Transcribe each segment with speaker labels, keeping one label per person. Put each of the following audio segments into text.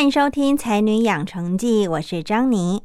Speaker 1: 欢迎收听《才女养成记》，我是张妮。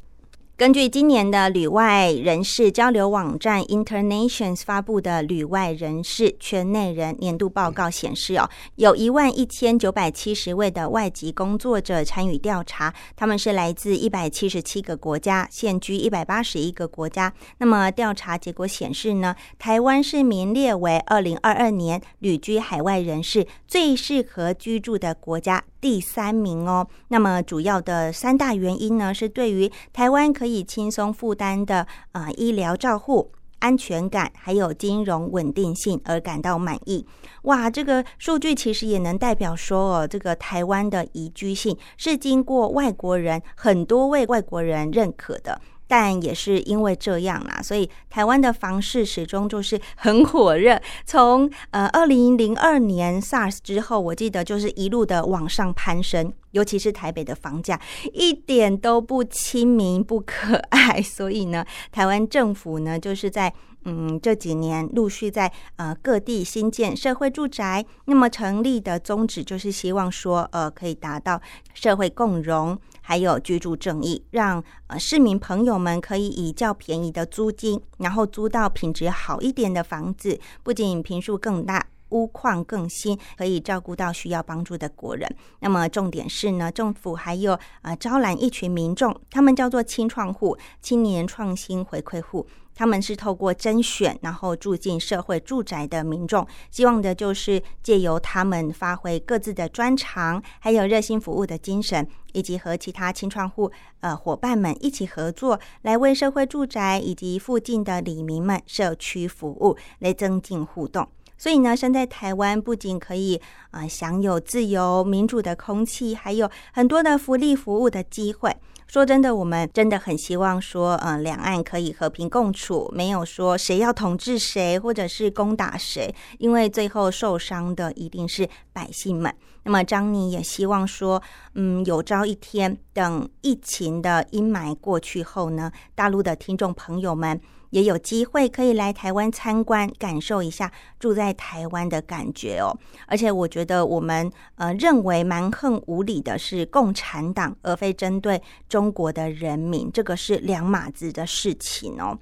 Speaker 1: 根据今年的旅外人士交流网站 Internations 发布的旅外人士圈内人年度报告显示，哦，有一万一千九百七十位的外籍工作者参与调查，他们是来自一百七十七个国家，现居一百八十一个国家。那么调查结果显示呢，台湾是名列为二零二二年旅居海外人士最适合居住的国家。第三名哦，那么主要的三大原因呢，是对于台湾可以轻松负担的啊医疗照护、安全感，还有金融稳定性而感到满意。哇，这个数据其实也能代表说哦，这个台湾的宜居性是经过外国人很多位外国人认可的。但也是因为这样啦，所以台湾的房市始终就是很火热。从呃二零零二年 SARS 之后，我记得就是一路的往上攀升，尤其是台北的房价一点都不亲民不可爱。所以呢，台湾政府呢就是在嗯这几年陆续在呃各地新建社会住宅，那么成立的宗旨就是希望说呃可以达到社会共荣。还有居住正义，让呃市民朋友们可以以较便宜的租金，然后租到品质好一点的房子，不仅平数更大，屋况更新，可以照顾到需要帮助的国人。那么重点是呢，政府还有呃招揽一群民众，他们叫做青创户、青年创新回馈户。他们是透过甄选，然后住进社会住宅的民众，希望的就是借由他们发挥各自的专长，还有热心服务的精神，以及和其他青创户呃伙伴们一起合作，来为社会住宅以及附近的里民们社区服务，来增进互动。所以呢，生在台湾不仅可以啊享有自由民主的空气，还有很多的福利服务的机会。说真的，我们真的很希望说，嗯，两岸可以和平共处，没有说谁要统治谁，或者是攻打谁，因为最后受伤的一定是百姓们。那么张妮也希望说，嗯，有朝一天，等疫情的阴霾过去后呢，大陆的听众朋友们。也有机会可以来台湾参观，感受一下住在台湾的感觉哦。而且我觉得我们呃认为蛮横无理的是共产党，而非针对中国的人民，这个是两码子的事情哦。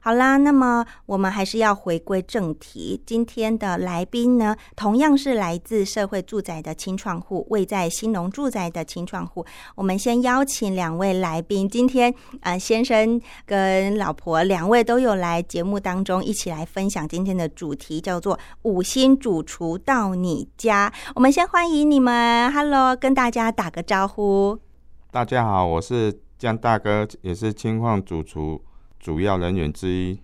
Speaker 1: 好啦，那么我们还是要回归正题。今天的来宾呢，同样是来自社会住宅的清创户，位在新农住宅的清创户。我们先邀请两位来宾，今天呃先生跟老婆两位都有来节目当中一起来分享今天的主题，叫做五星主厨到你家。我们先欢迎你们，Hello，跟大家打个招呼。
Speaker 2: 大家好，我是江大哥，也是清矿主厨。主要人员之一。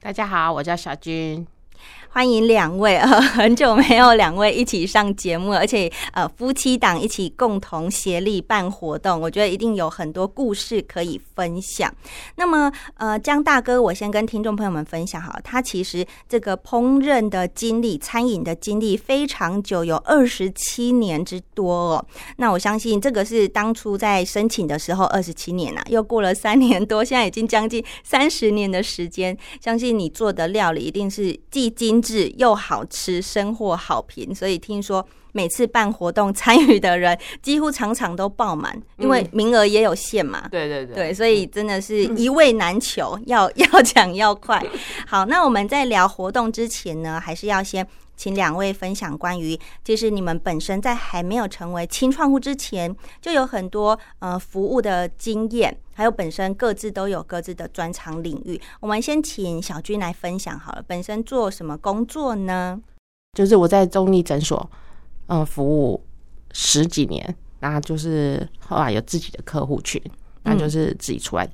Speaker 3: 大家好，我叫小军。
Speaker 1: 欢迎两位啊，很久没有两位一起上节目，而且呃夫妻档一起共同协力办活动，我觉得一定有很多故事可以分享。那么呃江大哥，我先跟听众朋友们分享哈，他其实这个烹饪的经历、餐饮的经历非常久，有二十七年之多哦。那我相信这个是当初在申请的时候二十七年呐，又过了三年多，现在已经将近三十年的时间，相信你做的料理一定是既精。质又好吃，生获好评，所以听说每次办活动参与的人 几乎场场都爆满，因为名额也有限嘛。
Speaker 3: 对对对，
Speaker 1: 对，所以真的是一位难求，要 要抢要快。好，那我们在聊活动之前呢，还是要先。请两位分享关于，就是你们本身在还没有成为清创户之前，就有很多呃服务的经验，还有本身各自都有各自的专长领域。我们先请小军来分享好了，本身做什么工作呢？
Speaker 3: 就是我在中立诊所，嗯，服务十几年，那就是后来有自己的客户群，那就是自己出来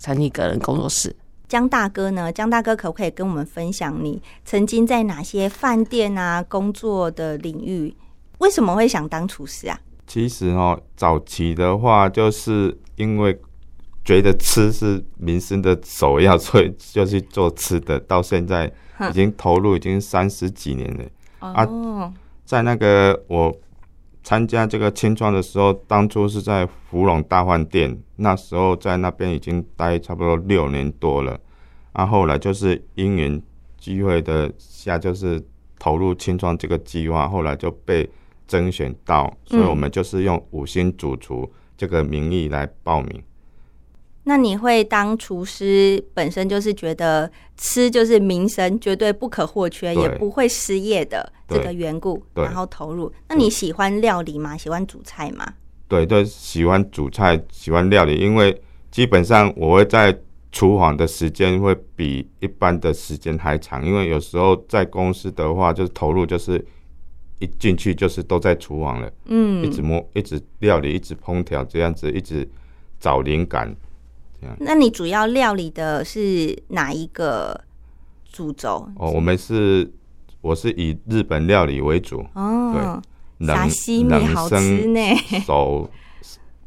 Speaker 3: 成立个人工作室。
Speaker 1: 江大哥呢？江大哥可不可以跟我们分享你曾经在哪些饭店啊工作的领域？为什么会想当厨师啊？
Speaker 2: 其实哦，早期的话就是因为觉得吃是民生的首要，所以就去做吃的。到现在已经投入已经三十几年了啊！在那个我参加这个青创的时候，当初是在芙蓉大饭店，那时候在那边已经待差不多六年多了。啊，后来就是因缘机会的下，就是投入青创这个计划，后来就被甄选到，所以我们就是用五星主厨这个名义来报名。
Speaker 1: 那你会当厨师，本身就是觉得吃就是民生，绝对不可或缺，也不会失业的这个缘故，然后投入。那你喜欢料理吗？喜欢煮菜吗？
Speaker 2: 对对，喜欢煮菜，喜欢料理，因为基本上我会在。厨房的时间会比一般的时间还长，因为有时候在公司的话，就是投入就是一进去就是都在厨房了，嗯，一直摸，一直料理，一直烹调，这样子一直找灵感，这样。
Speaker 1: 那你主要料理的是哪一个主轴？
Speaker 2: 哦，我们是我是以日本料理为主，
Speaker 1: 哦，对，冷冷好吃呢，
Speaker 2: 手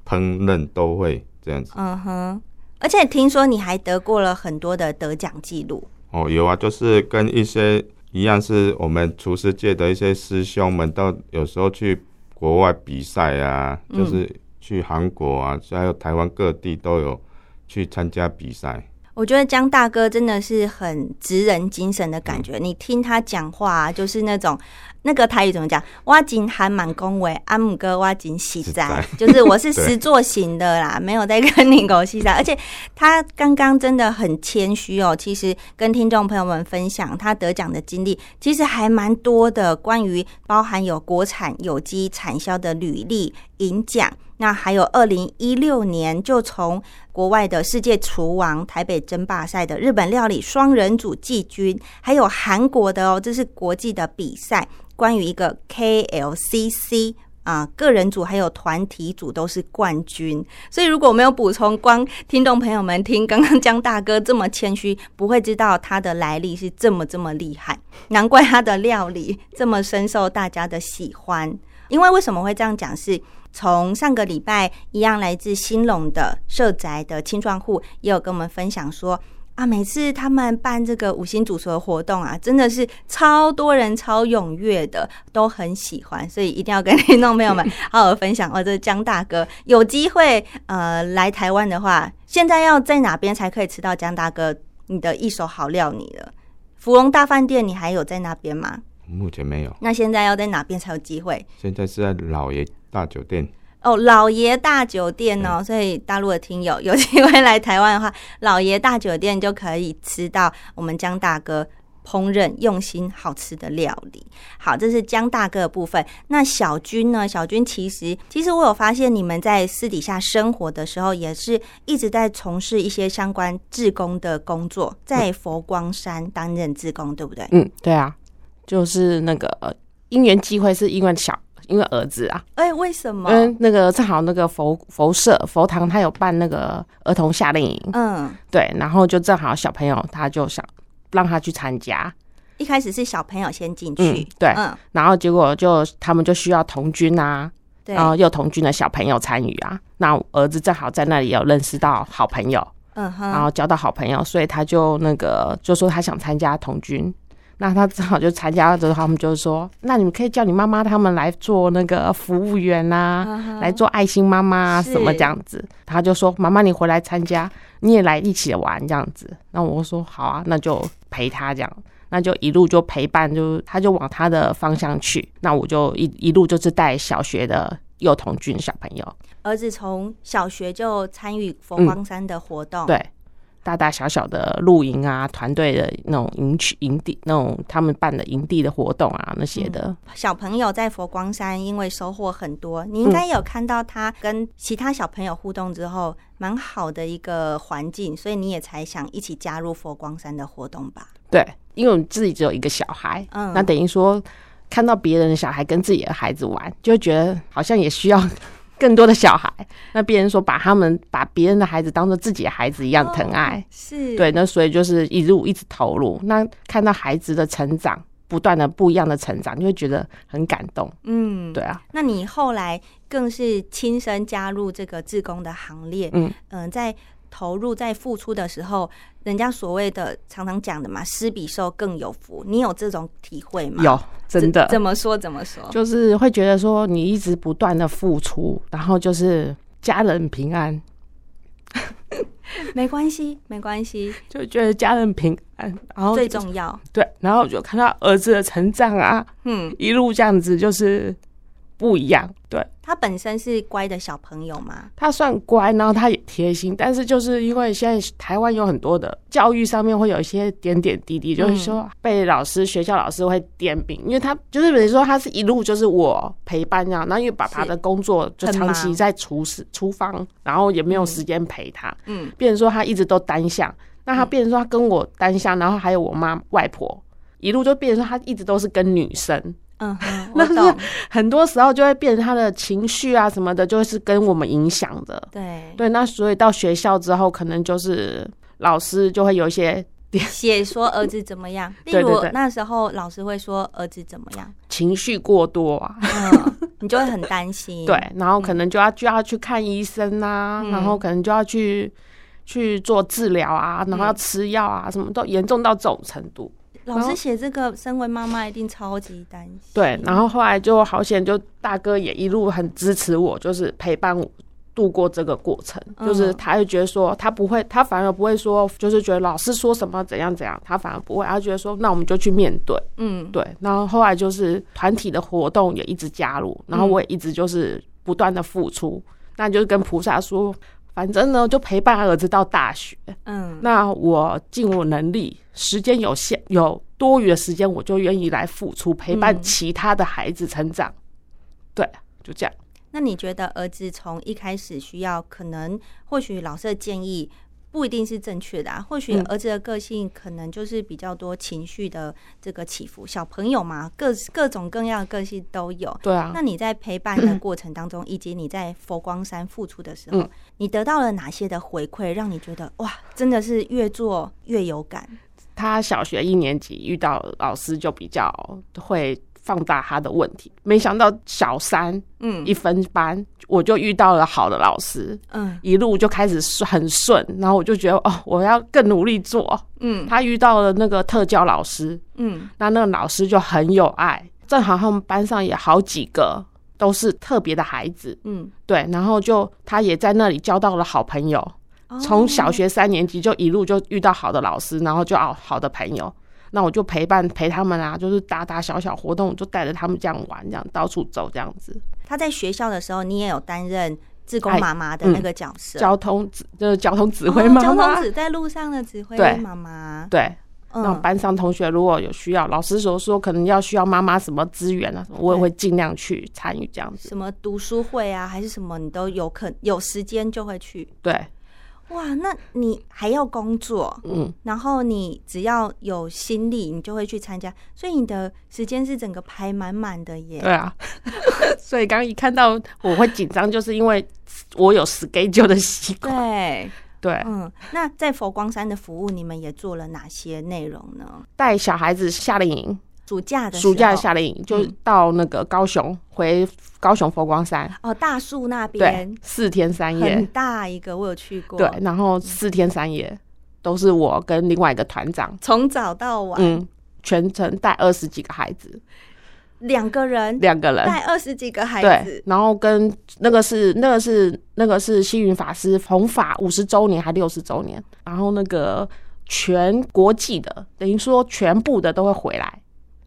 Speaker 2: 烹饪都会这样子，
Speaker 1: 嗯哼。而且听说你还得过了很多的得奖记录
Speaker 2: 哦，有啊，就是跟一些一样，是我们厨师界的一些师兄们，到有时候去国外比赛啊，就是去韩国啊，还有台湾各地都有去参加比赛。
Speaker 1: 我觉得江大哥真的是很直人精神的感觉。你听他讲话，就是那种那个台语怎么讲？挖井还蛮恭维，阿姆哥挖井喜 在，就是我是实作型的啦，没有在跟你狗戏在。而且他刚刚真的很谦虚哦，其实跟听众朋友们分享他得奖的经历，其实还蛮多的，关于包含有国产有机产销的履历、银奖。那还有二零一六年就从国外的世界厨王台北争霸赛的日本料理双人组季军，还有韩国的哦，这是国际的比赛，关于一个 KLCC 啊个人组还有团体组都是冠军。所以如果没有补充，光听众朋友们听刚刚江大哥这么谦虚，不会知道他的来历是这么这么厉害，难怪他的料理这么深受大家的喜欢。因为为什么会这样讲是？从上个礼拜一样，来自新隆的社宅的青壮户也有跟我们分享说啊，每次他们办这个五星主厨的活动啊，真的是超多人、超踊跃的，都很喜欢，所以一定要跟听众朋友们 好好分享。哦，这江大哥有机会呃来台湾的话，现在要在哪边才可以吃到江大哥你的一手好料？你了芙蓉大饭店，你还有在那边吗？
Speaker 2: 目前没有。
Speaker 1: 那现在要在哪边才有机会？
Speaker 2: 现在是在老爷。大酒店
Speaker 1: 哦，老爷大酒店哦，所以大陆的听友 有机会来台湾的话，老爷大酒店就可以吃到我们江大哥烹饪用心好吃的料理。好，这是江大哥的部分。那小军呢？小军其实其实我有发现，你们在私底下生活的时候，也是一直在从事一些相关志工的工作，在佛光山担任志工，对不对？
Speaker 3: 嗯，对啊，就是那个因缘机会，是因为小。因为儿子啊，
Speaker 1: 哎，为什么？
Speaker 3: 嗯，那个正好那个佛佛社佛堂，他有办那个儿童夏令营，嗯，对，然后就正好小朋友他就想让他去参加。
Speaker 1: 一开始是小朋友先进去，
Speaker 3: 对，嗯，然后结果就他们就需要童军啊，
Speaker 1: 对，
Speaker 3: 然后又童军的小朋友参与啊，那儿子正好在那里有认识到好朋友，嗯哼，然后交到好朋友，所以他就那个就说他想参加童军。那他正好就参加了之后，他们就说：“那你们可以叫你妈妈他们来做那个服务员呐，来做爱心妈妈啊什么这样子。”他就说：“妈妈，你回来参加，你也来一起玩这样子。”那我说：“好啊，那就陪他这样，那就一路就陪伴，就他就往他的方向去。那我就一一路就是带小学的幼童军小朋友。
Speaker 1: 儿子从小学就参与佛光山的活动，
Speaker 3: 对。大大小小的露营啊，团队的那种营区、营地那种他们办的营地的活动啊，那些的
Speaker 1: 小朋友在佛光山，因为收获很多，你应该有看到他跟其他小朋友互动之后，蛮好的一个环境，所以你也才想一起加入佛光山的活动吧？
Speaker 3: 对，因为我们自己只有一个小孩，嗯，那等于说看到别人的小孩跟自己的孩子玩，就觉得好像也需要。更多的小孩，那别人说把他们把别人的孩子当做自己的孩子一样疼爱，
Speaker 1: 是
Speaker 3: 对，那所以就是一路一直投入，那看到孩子的成长，不断的不一样的成长，就会觉得很感动。嗯，对啊。
Speaker 1: 那你后来更是亲身加入这个志工的行列，嗯嗯，在。投入在付出的时候，人家所谓的常常讲的嘛，施比受更有福。你有这种体会吗？
Speaker 3: 有，真的。
Speaker 1: 怎么说？怎么说？
Speaker 3: 就是会觉得说，你一直不断的付出，然后就是家人平安，
Speaker 1: 没关系，没关系，
Speaker 3: 就觉得家人平安，然后
Speaker 1: 最重要。
Speaker 3: 对，然后就看到儿子的成长啊，嗯，一路这样子就是。不一样，对
Speaker 1: 他本身是乖的小朋友吗？
Speaker 3: 他算乖，然后他也贴心，但是就是因为现在台湾有很多的教育上面会有一些点点滴滴，就是说被老师、学校老师会点名，因为他就是比如说他是一路就是我陪伴这样，那因为爸爸的工作就长期在厨师厨房，然后也没有时间陪他，嗯，变成说他一直都单向，那他变成说他跟我单向，然后还有我妈外婆，一路就变成说他一直都是跟女生。
Speaker 1: 嗯哼，那是
Speaker 3: 很多时候就会变成他的情绪啊什么的，就是跟我们影响的。
Speaker 1: 对
Speaker 3: 对，那所以到学校之后，可能就是老师就会有一些
Speaker 1: 写说儿子怎么样。例如那时候老师会说儿子怎么样，
Speaker 3: 情绪过多啊，
Speaker 1: 嗯，你就会很担心。
Speaker 3: 对，然后可能就要就要去看医生啊，然后可能就要去去做治疗啊，然后要吃药啊，什么都严重到这种程度。
Speaker 1: 老师写这个，身为妈妈一定超级担心。
Speaker 3: 对，然后后来就好险，就大哥也一路很支持我，就是陪伴我度过这个过程。就是他就觉得说，他不会，他反而不会说，就是觉得老师说什么怎样怎样，他反而不会，他觉得说，那我们就去面对。嗯，对。然后后来就是团体的活动也一直加入，然后我也一直就是不断的付出，那就是跟菩萨说。反正呢，就陪伴儿子到大学。嗯，那我尽我能力，时间有限，有多余的时间，我就愿意来付出，陪伴其他的孩子成长。对，就这样。
Speaker 1: 那你觉得儿子从一开始需要，可能或许老师的建议？不一定是正确的啊，或许儿子的个性可能就是比较多情绪的这个起伏。小朋友嘛，各各种各样的个性都有。
Speaker 3: 对啊。
Speaker 1: 那你在陪伴的过程当中，以及你在佛光山付出的时候，你得到了哪些的回馈，让你觉得哇，真的是越做越有感？
Speaker 3: 他小学一年级遇到老师就比较会。放大他的问题，没想到小三，嗯，一分班我就遇到了好的老师，嗯，一路就开始很顺，然后我就觉得哦，我要更努力做，嗯，他遇到了那个特教老师，嗯，那那个老师就很有爱，正好他们班上也好几个都是特别的孩子，嗯，对，然后就他也在那里交到了好朋友，从小学三年级就一路就遇到好的老师，然后就哦好的朋友。那我就陪伴陪他们啊，就是大大小小活动，就带着他们这样玩，这样到处走这样子。
Speaker 1: 他在学校的时候，你也有担任自工妈妈的那个角色，
Speaker 3: 交通指就是交通指挥妈妈，
Speaker 1: 交通指在路上的指挥妈妈。
Speaker 3: 对，那班上同学如果有需要，老师所说可能要需要妈妈什么资源啊，我也会尽量去参与这样子。
Speaker 1: 什么读书会啊，还是什么，你都有可有时间就会去。
Speaker 3: 对。
Speaker 1: 哇，那你还要工作，嗯，然后你只要有心力，你就会去参加，所以你的时间是整个排满满的耶。
Speaker 3: 对啊，所以刚刚一看到我会紧张，就是因为我有 schedule 的习惯。
Speaker 1: 对
Speaker 3: 对，
Speaker 1: 嗯，那在佛光山的服务，你们也做了哪些内容呢？
Speaker 3: 带小孩子夏令营。
Speaker 1: 暑假的
Speaker 3: 暑假夏令营就到那个高雄，回高雄佛光山。
Speaker 1: 哦，大树那边。
Speaker 3: 对，四天三夜，
Speaker 1: 很大一个，我有去过。
Speaker 3: 对，然后四天三夜都是我跟另外一个团长，
Speaker 1: 从早到晚，嗯，
Speaker 3: 全程带二十几个孩子，
Speaker 1: 两个人，
Speaker 3: 两个人。
Speaker 1: 带二十几个孩
Speaker 3: 子，然后跟那个是那个是那个是星云法师弘法五十周年还六十周年，然后那个全国际的，等于说全部的都会回来。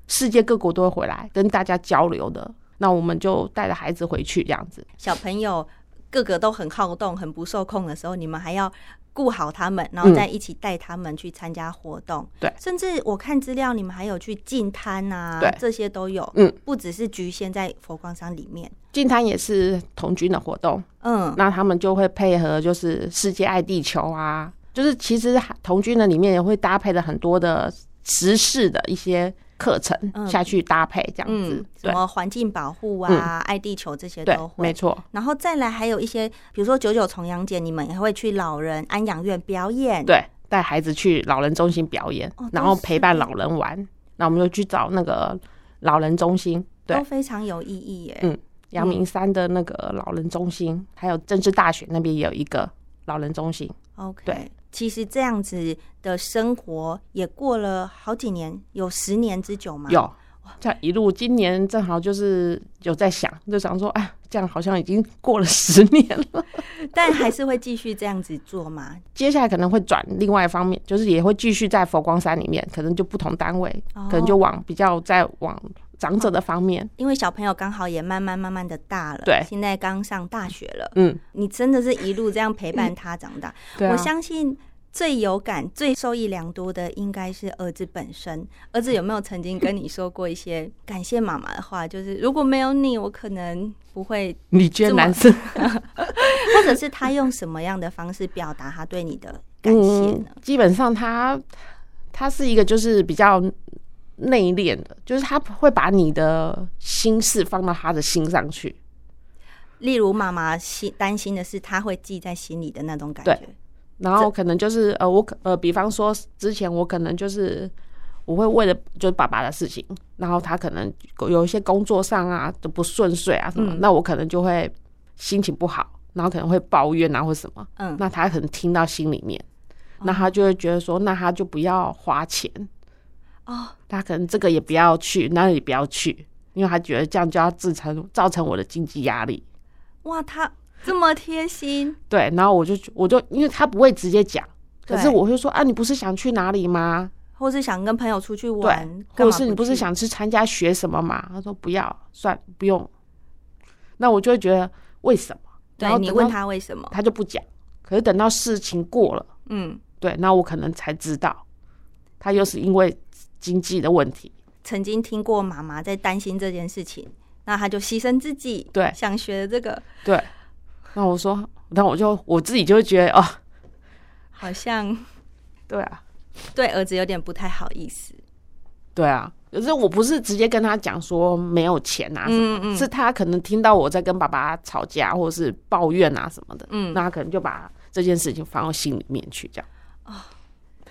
Speaker 3: 世界各国都会回来跟大家交流的，那我们就带着孩子回去这样子。
Speaker 1: 小朋友个个都很好动、很不受控的时候，你们还要顾好他们，然后再一起带他们去参加活动。
Speaker 3: 对，
Speaker 1: 甚至我看资料，你们还有去进滩啊，
Speaker 3: 对
Speaker 1: 这些都有。
Speaker 3: 嗯，
Speaker 1: 不只是局限在佛光山里面。
Speaker 3: 进滩也是童军的活动，
Speaker 1: 嗯，
Speaker 3: 那他们就会配合就是世界爱地球啊，就是其实童军的里面也会搭配了很多的时事的一些课程
Speaker 1: 嗯
Speaker 3: 下去搭配这样子。
Speaker 1: 嗯，什么环境保护啊、爱地球这些都，会。
Speaker 3: 没错。
Speaker 1: 然后再来还有一些，比如说九九重阳节，你们也会去老人安养院表演。，
Speaker 3: 对，带孩子去老人中心表演，
Speaker 1: 哦
Speaker 3: 然后陪伴老人玩。那我们就去找那个老人中心，对
Speaker 1: 都，非常有意义耶。
Speaker 3: 嗯阳明山的那个老人中心，还有政治大学那边也有一个老人中心。
Speaker 1: OK，
Speaker 3: 对，
Speaker 1: 其实这样子的生活也过了好几年，有十年之久吗？
Speaker 3: 有，这样一路，今年正好就是有在想，就想说，哎，这样好像已经过了十年了。
Speaker 1: 但还是会继续这样子做吗？
Speaker 3: 接下来可能会转另外一方面，就是也会继续在佛光山里面，可能就不同单位，
Speaker 1: 哦
Speaker 3: 可能就往比较在往长者的方面。
Speaker 1: 因为小朋友刚好也慢慢慢慢的大了，
Speaker 3: 对
Speaker 1: 现在刚上大学了，
Speaker 3: 嗯，
Speaker 1: 你真的是一路这样陪伴他长大。我相信最有感、最受益良多的应该是儿子本身。儿子有没有曾经跟你说过一些感谢妈妈的话？就是如果没有你，我可能不会，
Speaker 3: 你觉得男生
Speaker 1: 或者是他用什么样的方式表达他对你的感谢呢？
Speaker 3: 基本上他他是一个就是比较内敛的，就是他会把你的心事放到他的心上去。
Speaker 1: 例如妈妈心担心的是他会记在心里的那种感觉。
Speaker 3: 然后可能就是呃，我可呃，比方说之前我可能就是我会为了就是爸爸的事情，然后他可能有一些工作上啊都不顺遂啊什么，
Speaker 1: 嗯。
Speaker 3: 那我可能就会心情不好，然后可能会抱怨啊或什么，
Speaker 1: 嗯，
Speaker 3: 那他可能听到心里面，
Speaker 1: 哦。
Speaker 3: 那他就会觉得说，那他就不要花钱，
Speaker 1: 哦，
Speaker 3: 他可能这个也不要去，那也不要去，因为他觉得这样就要造成造成我的经济压力。
Speaker 1: 哇，他这么贴心，
Speaker 3: 对，然后我就我就因为他不会直接讲，可是我会说啊，你不是想去哪里吗？
Speaker 1: 或是想跟朋友出去玩，，
Speaker 3: 或者是你不是想去参加学什么嘛？他说不要，算不用。那我就会觉得为什么？
Speaker 1: 对你问他为什么？
Speaker 3: 他就不讲，可是等到事情过了，
Speaker 1: 嗯，
Speaker 3: 对，那我可能才知道，他又是因为经济的问题。
Speaker 1: 曾经听过妈妈在担心这件事情，那他就牺牲自己，
Speaker 3: 对
Speaker 1: 想学这个，
Speaker 3: 对，那我说，那我就我自己就会觉得哦，
Speaker 1: 好像
Speaker 3: 对啊，
Speaker 1: 对儿子有点不太好意思。
Speaker 3: 对啊。可是我不是直接跟他讲说没有钱啊什么，
Speaker 1: 嗯嗯
Speaker 3: 是他可能听到我在跟爸爸吵架或者是抱怨啊什么的，
Speaker 1: 嗯，
Speaker 3: 那他可能就把这件事情放到心里面去，这样。
Speaker 1: 哦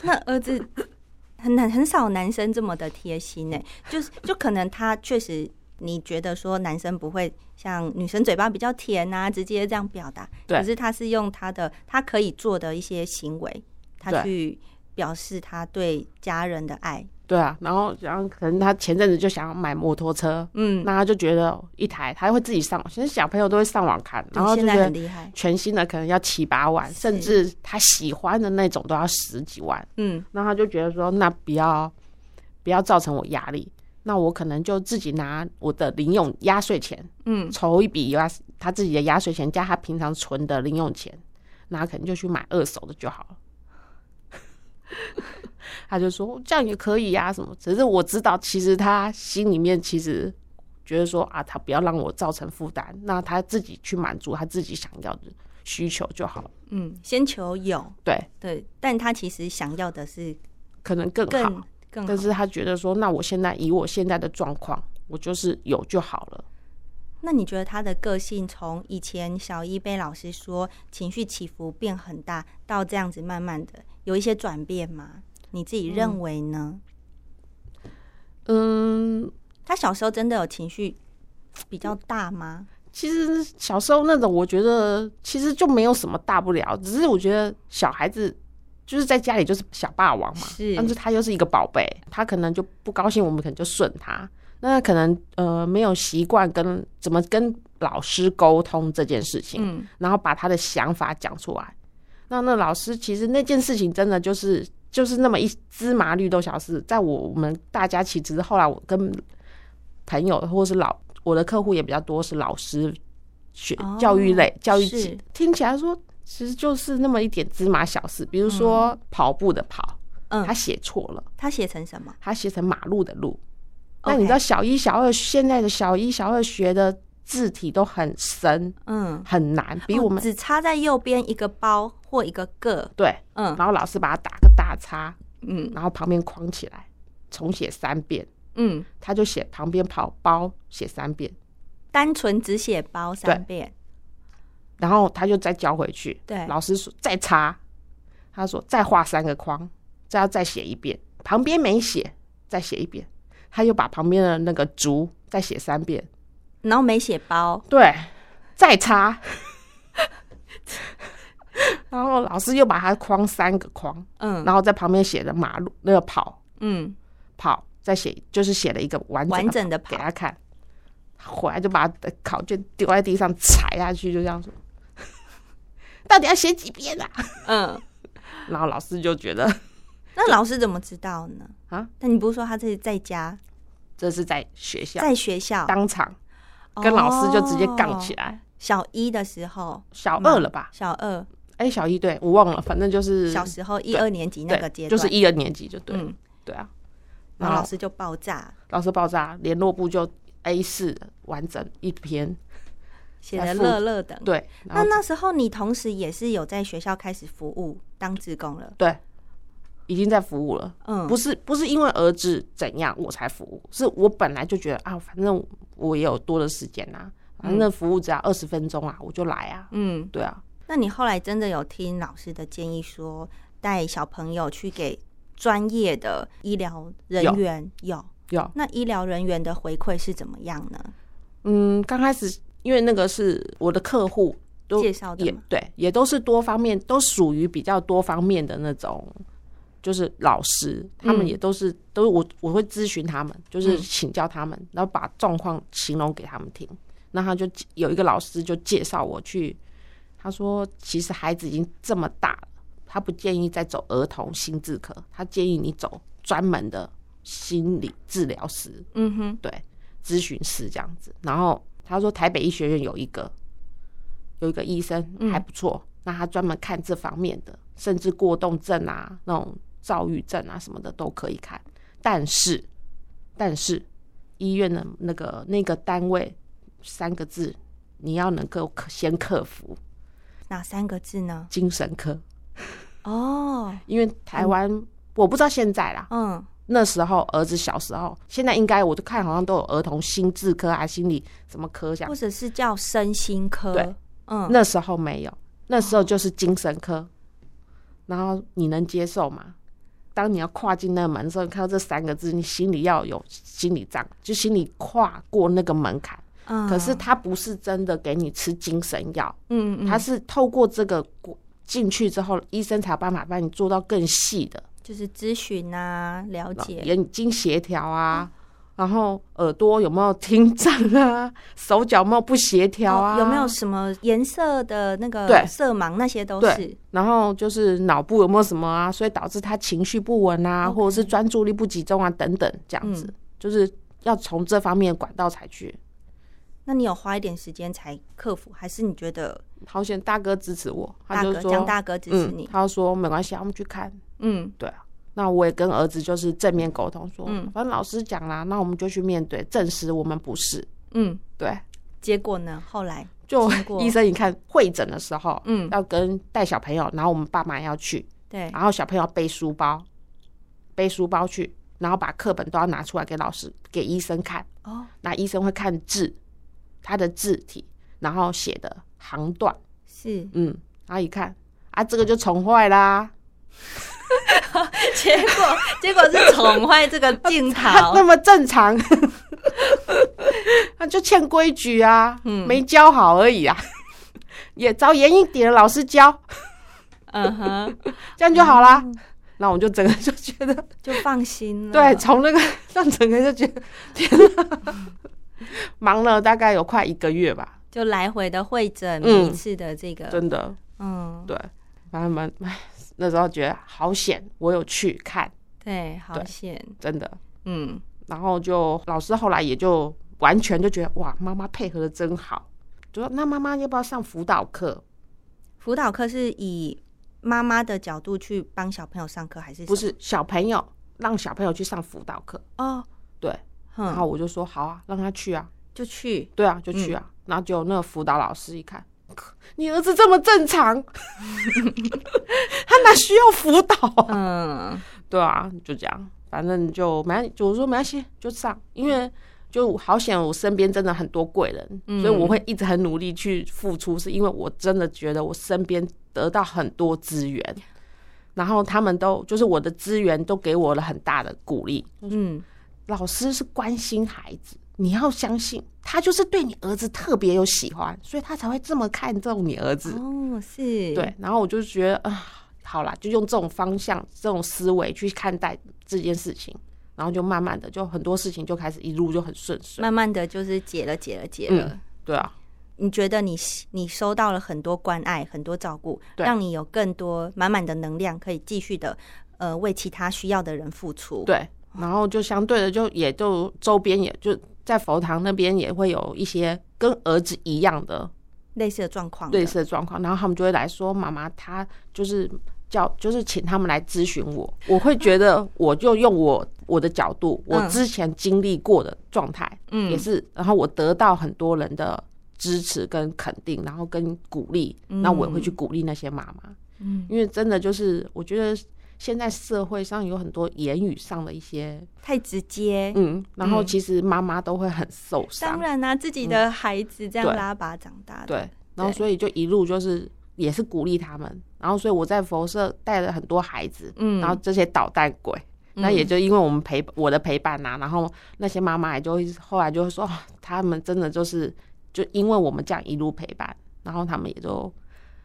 Speaker 1: 那儿子 很难很少男生这么的贴心呢，就是就可能他确实。你觉得说男生不会像女生嘴巴比较甜啊，直接这样表达，可是他是用他的他可以做的一些行为，他去表示他对家人的爱。
Speaker 3: 对啊，然后然后可能他前阵子就想要买摩托车，
Speaker 1: 嗯，
Speaker 3: 那他就觉得一台他会自己上网，现在小朋友都会上网看，然后觉得
Speaker 1: 在很厉害。
Speaker 3: 全新的可能要七八万，甚至他喜欢的那种都要十几万，
Speaker 1: 嗯，
Speaker 3: 那他就觉得说，那不要不要造成我压力，那我可能就自己拿我的零用压岁钱，
Speaker 1: 嗯，
Speaker 3: 筹一笔压他自己的压岁钱加他平常存的零用钱，那他可能就去买二手的就好了。他就说这样也可以呀、什么？只是我知道，其实他心里面其实觉得说啊，他不要让我造成负担，那他自己去满足他自己想要的需求就好了。
Speaker 1: 嗯，先求有，
Speaker 3: 对，
Speaker 1: 对，但他其实想要的是
Speaker 3: 可能更好。
Speaker 1: 更更好
Speaker 3: 但。是他觉得说，那我现在以我现在的状况，我就是有就好了。
Speaker 1: 那你觉得他的个性从以前小一被老师说情绪起伏变很大，到这样子慢慢的有一些转变吗？你自己认为呢？
Speaker 3: 嗯，
Speaker 1: 他小时候真的有情绪比较大吗？
Speaker 3: 其实小时候那种，我觉得其实就没有什么大不了，只是我觉得小孩子就是在家里就是小霸王嘛，
Speaker 1: 是
Speaker 3: 但是他又是一个宝贝，他可能就不高兴，我们可能就顺他。那可能呃没有习惯跟怎么跟老师沟通这件事情，
Speaker 1: 嗯，
Speaker 3: 然后把他的想法讲出来。那那老师其实那件事情真的就是就是那么一芝麻绿豆小事，在我们大家其实后来我跟朋友或是老我的客户也比较多是老师学教育类教育听起来说其实就是那么一点芝麻小事，比如说跑步的跑，
Speaker 1: 嗯。
Speaker 3: 他写错了，
Speaker 1: 他写成什么？
Speaker 3: 他写成马路的路。那你知道小一、小二现在的小一、小二学的字体都很深
Speaker 1: 嗯，
Speaker 3: 很难，比我们、
Speaker 1: 哦只插在右边一个包或一个个，
Speaker 3: 对。
Speaker 1: 嗯。
Speaker 3: 然后老师把它打个大叉，
Speaker 1: 嗯。
Speaker 3: 然后旁边框起来，重写三遍。
Speaker 1: 嗯，
Speaker 3: 他就写旁边跑包写三遍，
Speaker 1: 单纯只写包三遍，
Speaker 3: 然后他就再交回去。
Speaker 1: 对
Speaker 3: 老师说再擦，他说再画三个框，再要再写一遍，旁边没写，再写一遍。他又把旁边的那个竹再写三遍，
Speaker 1: 然后没写包，
Speaker 3: 对，再擦。然后老师又把他框三个框，
Speaker 1: 嗯
Speaker 3: 然后在旁边写的马路那个跑
Speaker 1: 嗯，
Speaker 3: 跑，再写就是写了一个完整
Speaker 1: 完整的跑，
Speaker 3: 给他看，回来就把考卷丢在地上踩下去，就这样说，到底要写几遍啊？
Speaker 1: 嗯，
Speaker 3: 然后老师就觉得
Speaker 1: 那老师怎么知道呢？
Speaker 3: 啊，
Speaker 1: 那你不是说他这是在家，
Speaker 3: 这是在学校
Speaker 1: 在学校。
Speaker 3: 当场。跟老师就直接杠起
Speaker 1: 来。
Speaker 3: 来，
Speaker 1: 小一的时候，
Speaker 3: 小二了吧？
Speaker 1: 小二。
Speaker 3: 哎、小一对我忘了，反正就是
Speaker 1: 小时候一二年级那个阶段，
Speaker 3: 就是一二年级就对对啊。
Speaker 1: 然后老师就爆炸，
Speaker 3: 老师爆炸，联络部就 A 四完整一篇，
Speaker 1: 写的
Speaker 3: 还附
Speaker 1: 乐乐的。
Speaker 3: 对，
Speaker 1: 那那时候你同时也是有在学校开始服务当职工了，
Speaker 3: 对，已经在服务了。
Speaker 1: 嗯，
Speaker 3: 不是不是因为儿子怎样我才服务，是我本来就觉得啊，反正我也有多的时间啊，反正服务只要二十分钟啊，我就来啊。
Speaker 1: 嗯，
Speaker 3: 对啊，
Speaker 1: 那你后来真的有听老师的建议说带小朋友去给专业的医疗人员有？
Speaker 3: 有
Speaker 1: 那医疗人员的回馈是怎么样呢？
Speaker 3: 嗯，刚开始因为那个是我的客户，都
Speaker 1: 介绍的吗？
Speaker 3: 也对，也都是多方面，都属于比较多方面的那种。就是老师，他们
Speaker 1: 嗯
Speaker 3: 也都是、都我我会咨询他们，就是
Speaker 1: 嗯
Speaker 3: 请教他们，然后把状况形容给他们听。那他就有一个老师就介绍我去，他说其实孩子已经这么大了，他不建议再走儿童心智科，他建议你走专门的心理治疗师。
Speaker 1: 嗯哼，
Speaker 3: 对，咨询师这样子。然后他说台北医学院有一个有一个医生
Speaker 1: 嗯
Speaker 3: 还不错，那他专门看这方面的，甚至过动症啊、那种躁郁症啊什么的都可以看。但是，但是医院的那个那个单位三个字，你要能够克先克服
Speaker 1: 哪三个字呢？
Speaker 3: 精神科，
Speaker 1: 哦，
Speaker 3: 因为台湾、我不知道现在啦，
Speaker 1: 嗯，
Speaker 3: 那时候儿子小时候，现在应该我都看好像都有儿童心智科啊、心理什么科这样
Speaker 1: 或。者是叫身心科，
Speaker 3: 对，
Speaker 1: 嗯，
Speaker 3: 那时候没有，那时候就是精神科。然后你能接受吗？当你要跨进那个门的时候，你看到这三个字，你心里要有心理障，就心里跨过那个门槛。
Speaker 1: 嗯
Speaker 3: 可是他不是真的给你吃精神药，
Speaker 1: 嗯嗯，
Speaker 3: 他是透过这个过进去之后，医生才有办法帮你做到更细的。
Speaker 1: 就是咨询啊，了解，
Speaker 3: 眼睛协调啊，然后耳朵有没有听障啊，手脚有没有不协调啊，
Speaker 1: 哦有没有什么颜色的那个色盲，那些都是，
Speaker 3: 然后就是脑部有没有什么啊，所以导致他情绪不稳啊或者是专注力不集中啊等等，这样子，
Speaker 1: 嗯。
Speaker 3: 就是要从这方面管道才去。
Speaker 1: 那你有花一点时间才克服，还是你觉得？
Speaker 3: 好险大哥支持我，他
Speaker 1: 大哥
Speaker 3: 就说
Speaker 1: 江大哥支持
Speaker 3: 嗯
Speaker 1: 你？，
Speaker 3: 他就说没关系啊，我们去看。
Speaker 1: 嗯。
Speaker 3: 对啊，那我也跟儿子就是正面沟通说，
Speaker 1: 嗯。
Speaker 3: 反正老师讲啦，那我们就去面对，证实我们不是。
Speaker 1: 嗯，
Speaker 3: 对，
Speaker 1: 结果呢？后来？
Speaker 3: 就医生一看会诊的时候，
Speaker 1: 嗯。
Speaker 3: 要跟带小朋友，然后我们爸妈要去，
Speaker 1: 对，
Speaker 3: 然后小朋友背书包，背书包去，然后把课本都要拿出来给老师、给医生看。
Speaker 1: 哦，
Speaker 3: 那医生会看字，他的字体，然后写的行段，
Speaker 1: 是，
Speaker 3: 嗯，然后一看啊，这个就宠坏啦，
Speaker 1: 结果结果是宠坏这个镜头。
Speaker 3: 他那，么正常，他就欠规矩啊，
Speaker 1: 嗯。
Speaker 3: 没教好而已啊，也找严一点的老师教，
Speaker 1: 嗯哼，
Speaker 3: 这样就好啦。那我就整个就觉得，
Speaker 1: 就放心了。
Speaker 3: 对，从那个让整个就觉得天哪，忙了大概有快一个月吧，
Speaker 1: 就来回的会诊，一次的这个，
Speaker 3: 真的，
Speaker 1: 嗯，
Speaker 3: 对，反正蛮，唉那时候觉得好险，我有去看，
Speaker 1: 对，好
Speaker 3: 对
Speaker 1: 险，
Speaker 3: 真的。
Speaker 1: 嗯，
Speaker 3: 然后就老师后来也就完全就觉得哇，妈妈配合的真好，就说那妈妈要不要上辅导课？
Speaker 1: 辅导课是以妈妈的角度去帮小朋友上课，还是
Speaker 3: 不是小朋友让小朋友去上辅导课？
Speaker 1: 哦，
Speaker 3: 对，然后我就说好啊，让他去啊，
Speaker 1: 就去，
Speaker 3: 对啊，就去啊。然后就那个辅导老师一看，你儿子这么正常，他需要辅导？嗯，对啊，就这样，反正就没，就我说没关系，就上，因为就好险，我身边真的很多贵人，所以我会一直很努力去付出，是因为我真的觉得我身边得到很多资源，然后他们都就是我的资源都给我了很大的鼓励。嗯，老师是关心孩子。你要相信，他就是对你儿子特别有喜欢，所以他才会这么看重你儿子。
Speaker 1: 哦，是
Speaker 3: 对。然后我就觉得啊，好啦，就用这种方向、这种思维去看待这件事情，然后就慢慢的，就很多事情就开始一路就很顺遂。
Speaker 1: 慢慢的就是解了，解了，解了。
Speaker 3: 对啊。
Speaker 1: 你觉得你你收到了很多关爱、很多照顾，让你有更多满满的能量，可以继续的呃为其他需要的人付出。
Speaker 3: 对。然后就相对的，就也就周边也就。在佛堂那边也会有一些跟儿子一样的
Speaker 1: 类似的状况，
Speaker 3: 类似的状况，然后他们就会来说：“妈妈，他就是叫，就是请他们来咨询我。”我会觉得，我就用我我的角度，我之前经历过的状态，嗯，也是，然后我得到很多人的支持跟肯定，然后跟鼓励，那我也会去鼓励那些妈妈，嗯，因为真的就是我觉得。现在社会上有很多言语上的一些
Speaker 1: 太直接，
Speaker 3: 嗯，然后其实妈妈都会很受伤。
Speaker 1: 当然啦，自己的孩子这样拉拔长大的，
Speaker 3: 对，然后所以就一路就是也是鼓励他们。然后所以我在佛社带了很多孩子，嗯，然后这些捣蛋鬼，那也就因为我们陪我的陪伴呐，然后那些妈妈也就后来就会说，他们真的就是就因为我们这样一路陪伴，然后他们也就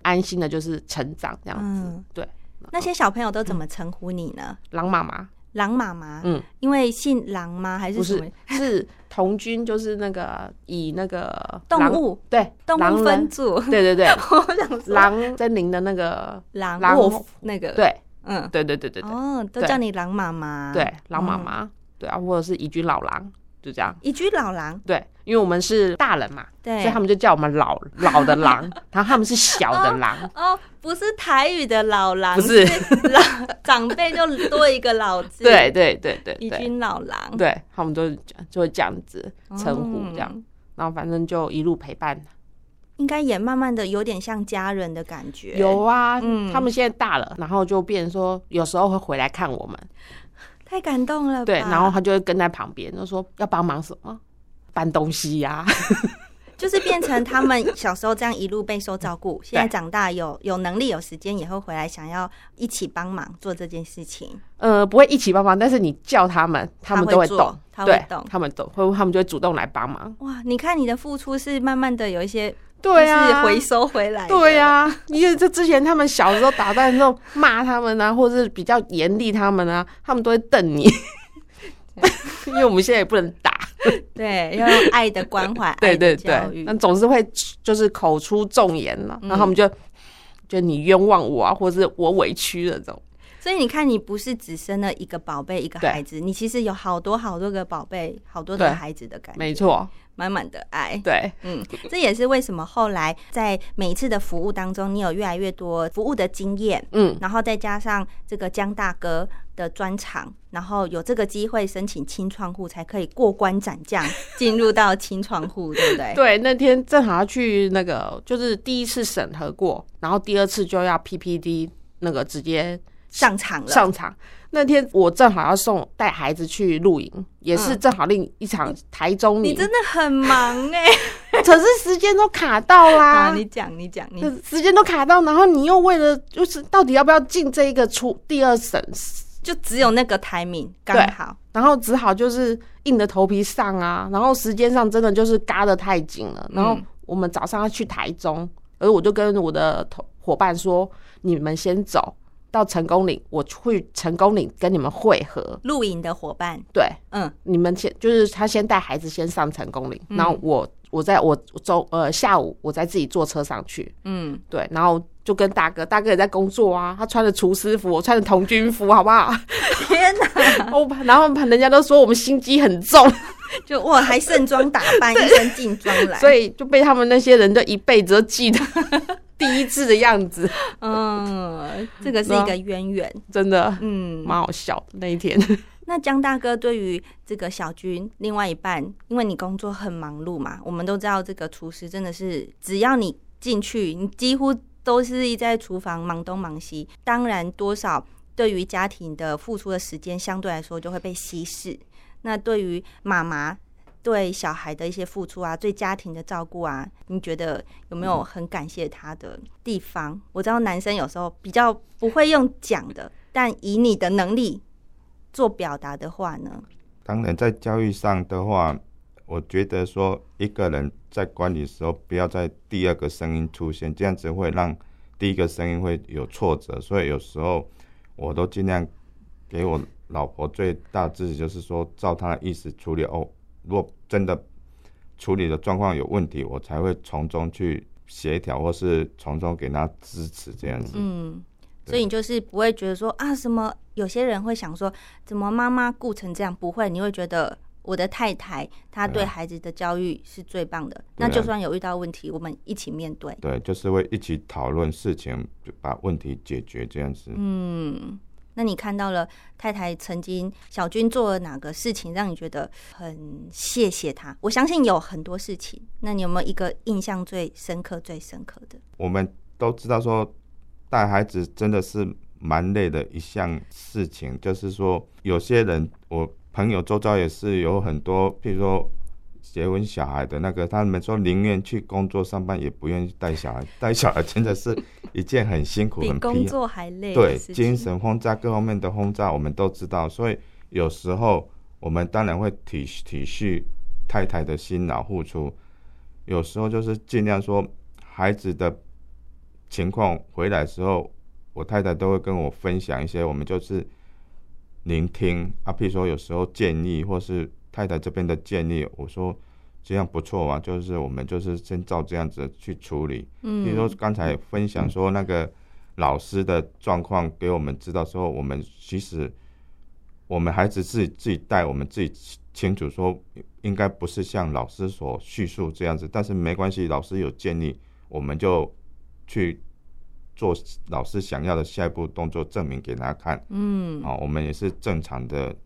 Speaker 3: 安心的就是成长这样子，对。
Speaker 1: 那些小朋友都怎么称呼你呢？
Speaker 3: 狼妈妈，
Speaker 1: 狼妈妈，嗯，因为姓狼吗？还是什么？
Speaker 3: 是童军，就是那个以那个
Speaker 1: 动物，
Speaker 3: 对，
Speaker 1: 动物分组，
Speaker 3: 对对对，狼森林的那个
Speaker 1: 狼狼那个，
Speaker 3: 对，嗯，对对对对对，
Speaker 1: 哦，都叫你狼妈妈，
Speaker 3: 对，狼妈妈，对啊，或者是移居老狼。就这样，
Speaker 1: 一居老狼。
Speaker 3: 对，因为我们是大人嘛，
Speaker 1: 对，
Speaker 3: 所以他们就叫我们老 老的狼，然后他们是小的狼。
Speaker 1: 哦，不是台语的老狼，
Speaker 3: 不是
Speaker 1: 老长辈就多一个老字。
Speaker 3: 对对对对，
Speaker 1: 一居老狼。
Speaker 3: 对他们都就会这样子称呼这样，然后反正就一路陪伴。
Speaker 1: 应该也慢慢的有点像家人的感觉。
Speaker 3: 有啊，嗯，他们现在大了，然后就变说有时候会回来看我们。
Speaker 1: 太感动了，
Speaker 3: 对，然后他就会跟在旁边，就说要帮忙什么，搬东西呀，
Speaker 1: 就是变成他们小时候这样一路备受照顾，现在长大有有能力有时间也会回来，想要一起帮忙做这件事情。
Speaker 3: 呃，不会一起帮忙，但是你叫他们，他们都会懂，
Speaker 1: 他会懂，
Speaker 3: 他们都会，他们就会主动来帮忙。
Speaker 1: 哇，你看你的付出是慢慢的有一些。
Speaker 3: 对
Speaker 1: 呀，回收回来。
Speaker 3: 对呀，因为这之前他们小时候打扮的时候骂他们啊，或者是比较严厉他们啊，他们都会瞪你。因为我们现在也不能打，
Speaker 1: 对，要用爱的关怀，
Speaker 3: 对对对，那总是会就是口出重言了，然后我们就就你冤枉我啊，或者是我委屈了这种。
Speaker 1: 所以你看，你不是只生了一个宝贝一个孩子，你其实有好多好多个宝贝，好多的孩子的感觉，
Speaker 3: 没错。
Speaker 1: 满满的爱，
Speaker 3: 对，
Speaker 1: 嗯，这也是为什么后来在每一次的服务当中，你有越来越多服务的经验，嗯，然后再加上这个江大哥的专场，然后有这个机会申请清创户，才可以过关斩将 进入到清创户，对不对？
Speaker 3: 对，那天正好要去那个，就是第一次审核过，然后第二次就要 PPD 那个直接
Speaker 1: 上场了，
Speaker 3: 上场。那天我正好要送带孩子去露营，也是正好另一场台中。
Speaker 1: 你真的很忙哎，
Speaker 3: 可是时间都卡到啦。
Speaker 1: 你讲，你讲，你
Speaker 3: 时间都卡到，然后你又为了就是到底要不要进这一个出第二审，
Speaker 1: 就只有那个台名刚好，
Speaker 3: 然后只好就是硬着头皮上啊，然后时间上真的就是嘎的太紧了。然后我们早上要去台中，而我就跟我的同伙伴说：“你们先走。”到成功岭，我去成功岭跟你们会合。
Speaker 1: 露营的伙伴，
Speaker 3: 对，嗯，你们先就是他先带孩子先上成功岭，然后我我在我周呃下午我再自己坐车上去，嗯，对，然后就跟大哥，大哥也在工作啊，他穿着厨师服，我穿着童军服，好不好？
Speaker 1: 天哪！
Speaker 3: 我然后人家都说我们心机很重，
Speaker 1: 就哇，还盛装打扮，一身劲装来，
Speaker 3: 所以就被他们那些人就一辈子都记得第一次的样子。
Speaker 1: 嗯，这个是一个渊源，
Speaker 3: 真的，嗯，蛮好笑的那一天。
Speaker 1: 那江大哥对于这个小军另外一半，因为你工作很忙碌嘛，我们都知道这个厨师真的是，只要你进去，你几乎都是在厨房忙东忙西。当然，多少对于家庭的付出的时间相对来说就会被稀释。那对于妈妈对小孩的一些付出啊，对家庭的照顾啊，你觉得有没有很感谢他的地方？我知道男生有时候比较不会用讲的，但以你的能力。做表达的话呢？
Speaker 2: 当然，在教育上的话，我觉得说一个人在管理的时候，不要在第二个声音出现，这样子会让第一个声音会有挫折。所以有时候我都尽量给我老婆最大支持，就是说照她的意思处理。哦，如果真的处理的状况有问题，我才会从中去协调，或是从中给他支持，这样子。嗯。
Speaker 1: 所以你就是不会觉得说啊，什么有些人会想说，怎么妈妈顾成这样？不会，你会觉得我的太太她对孩子的教育是最棒的。那就算有遇到问题，我们一起面对。
Speaker 2: 对，就是会一起讨论事情，把问题解决这样子。
Speaker 1: 嗯，那你看到了太太曾经小军做了哪个事情，让你觉得很谢谢他？我相信有很多事情。那你有没有一个印象最深刻、最深刻的？
Speaker 2: 我们都知道说。带孩子真的是蛮累的一项事情，就是说，有些人，我朋友周遭也是有很多，譬如说结婚小孩的那个，他们说宁愿去工作上班，也不愿意带小孩。带小孩真的是一件很辛苦、很
Speaker 1: 工作还累。
Speaker 2: 对，精神轰炸各方面的轰炸，我们都知道。所以有时候我们当然会体体恤太太的辛劳付出，有时候就是尽量说孩子的。情况回来时候，我太太都会跟我分享一些，我们就是聆听啊，譬如说有时候建议，或是太太这边的建议，我说这样不错嘛，就是我们就是先照这样子去处理。嗯，比如说刚才分享说那个老师的状况给我们知道，说我们其实我们孩子自己自己带，我们自己清楚说应该不是像老师所叙述这样子，但是没关系，老师有建议，我们就。去做老师想要的下一步动作，证明给他看。嗯，好，我们也是正常的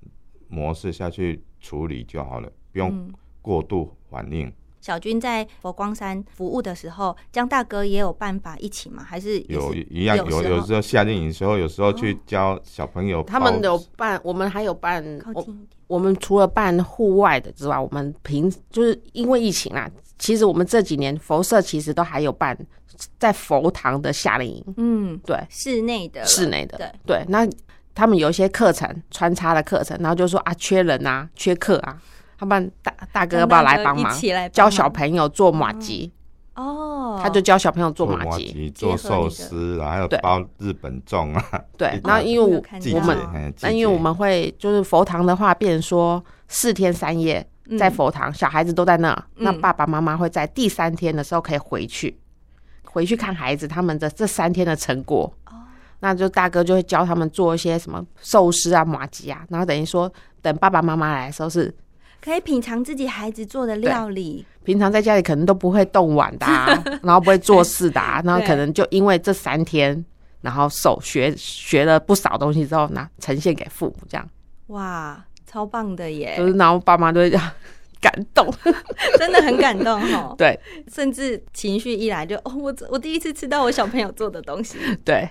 Speaker 2: 模式下去处理就好了，不用过度反应。
Speaker 1: 小军在佛光山服务的时候，江大哥也有办法一起吗？还是
Speaker 2: 有一样有有时候夏令营时候，有时候去教小朋友。
Speaker 3: 他们有办，我们还有办。我们除了办户外的之外，我们平就是因为疫情啊，其实我们这几年佛社其实都还有办。在佛堂的夏令营，嗯，对，
Speaker 1: 室内的，
Speaker 3: 室内的，对对。那他们有一些课程穿插的课程，然后就说啊，缺人啊，缺课啊，他们大大哥要不要来帮忙，教小朋友做马吉？哦，他就教小朋友做马吉，
Speaker 2: 做寿司，然后还有包日本粽啊。
Speaker 3: 对，然后因为我我们，那因为我们会就是佛堂的话，变成说四天三夜在佛堂，小孩子都在那，那爸爸妈妈会在第三天的时候可以回去。回去看孩子他们的这三天的成果，那就大哥就会教他们做一些什么寿司啊、马吉啊，然后等于说等爸爸妈妈来的时候是
Speaker 1: 可以品尝自己孩子做的料理。
Speaker 3: 平常在家里可能都不会动碗的，然后不会做事的，然后可能就因为这三天，然后手学学了不少东西之后，拿呈现给父母这样。
Speaker 1: 哇，超棒的耶！
Speaker 3: 就是然后爸妈都会这样。感动，
Speaker 1: 真的很感动哈。
Speaker 3: 对，
Speaker 1: 甚至情绪一来就哦，我我第一次吃到我小朋友做的东西。
Speaker 3: 对，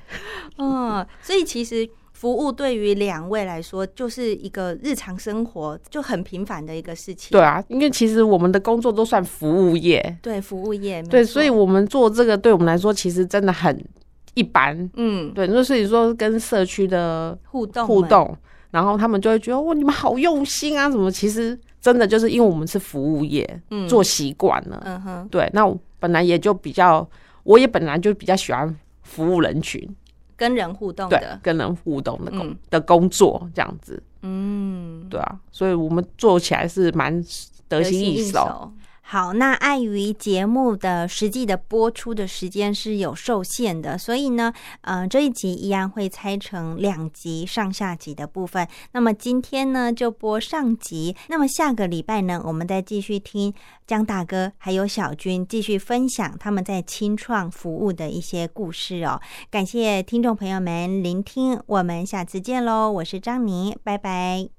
Speaker 1: 嗯，所以其实服务对于两位来说就是一个日常生活就很平凡的一个事情。
Speaker 3: 对啊，因为其实我们的工作都算服务业。
Speaker 1: 对，服务业。
Speaker 3: 对，所以我们做这个对我们来说其实真的很一般。嗯，对，那所以说跟社区的
Speaker 1: 互动
Speaker 3: 互动，然后他们就会觉得哇，你们好用心啊，什么其实。真的就是因为我们是服务业，嗯，做习惯了，嗯哼，对，那本来也就比较，我也本来就比较喜欢服务人群，
Speaker 1: 跟人互动的，
Speaker 3: 跟人互动的工的工作这样子，嗯，对啊，所以我们做起来是蛮得心应手。
Speaker 1: 好，那碍于节目的实际的播出的时间是有受限的，所以呢，呃，这一集依然会拆成两集上下集的部分。那么今天呢，就播上集。那么下个礼拜呢，我们再继续听江大哥还有小军继续分享他们在清创服务的一些故事哦。感谢听众朋友们聆听，我们下次见喽！我是张妮，拜拜。